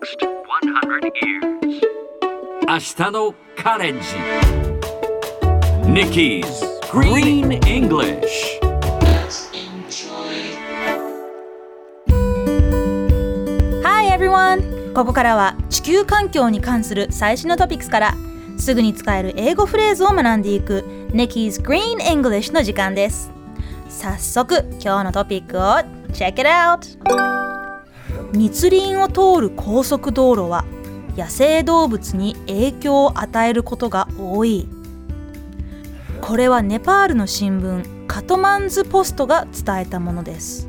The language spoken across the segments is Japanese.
next 100 years. 明日のカレンジ Nikki's Green English Hi everyone! ここからは地球環境に関する最新のトピックスからすぐに使える英語フレーズを学んでいく Nikki's Green English の時間です早速今日のトピックを Check it out! 密林を通る高速道路は野生動物に影響を与えることが多い。これはネパールの新聞カトマンズポストが伝えたものです。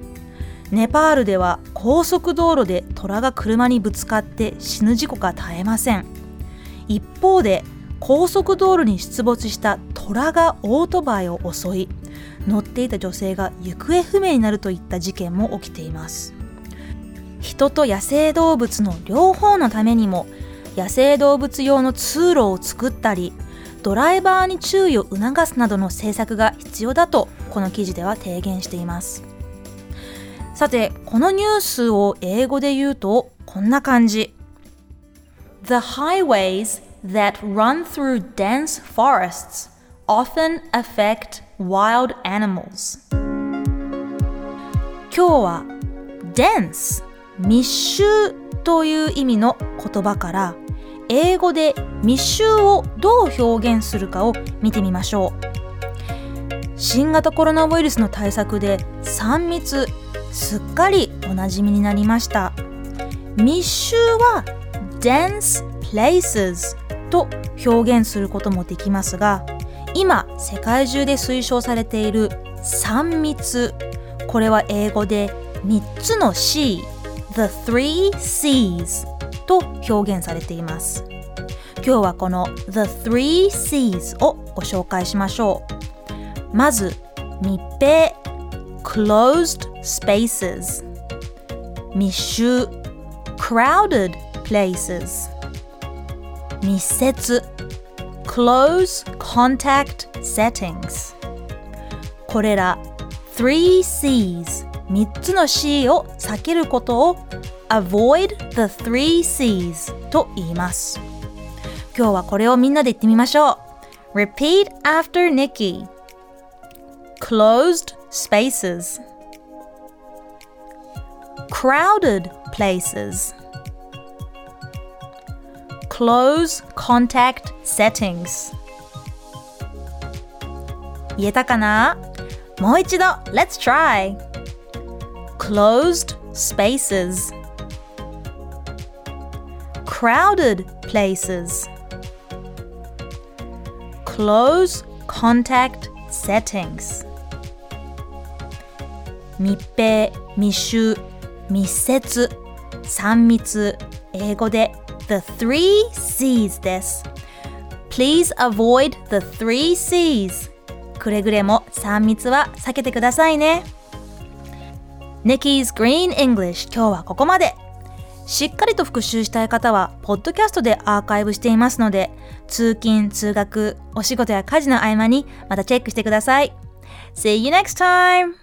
ネパールでは高速道路で虎が車にぶつかって死ぬ事故が絶えません。一方で高速道路に出没した虎がオートバイを襲い乗っていた女性が行方不明になるといった事件も起きています。人と野生動物の両方のためにも野生動物用の通路を作ったりドライバーに注意を促すなどの政策が必要だとこの記事では提言しています。さてこのニュースを英語で言うとこんな感じ。The highways that run through dense forests often affect wild animals. 今日は dense 密集という意味の言葉から英語で密集をどう表現するかを見てみましょう。新型コロナウイルスの対策で3密すっかりおなじみになりました。密集は dense places と表現することもできますが今世界中で推奨されている3密。これは英語で3つの C The Three C's と表現されています今日はこの The Three C's をご紹介しましょうまず密閉 Closed spaces 密集 Crowded places 密接 Close contact settings これら Three C's 3つの C を避けることを Avoid the three C's と言います今日はこれをみんなで言ってみましょう Repeat after Nikki Closed spaces Crowded places Close contact settings 言えたかなもう一度 Let's try Closed spaces Crowded places Close contact settings 密閉、密集、密接、三密、英語で The three C's です。Please avoid the three C's くれぐれも三密は避けてくださいね。Nikki's Green English 今日はここまで。しっかりと復習したい方は、ポッドキャストでアーカイブしていますので、通勤、通学、お仕事や家事の合間にまたチェックしてください。See you next time!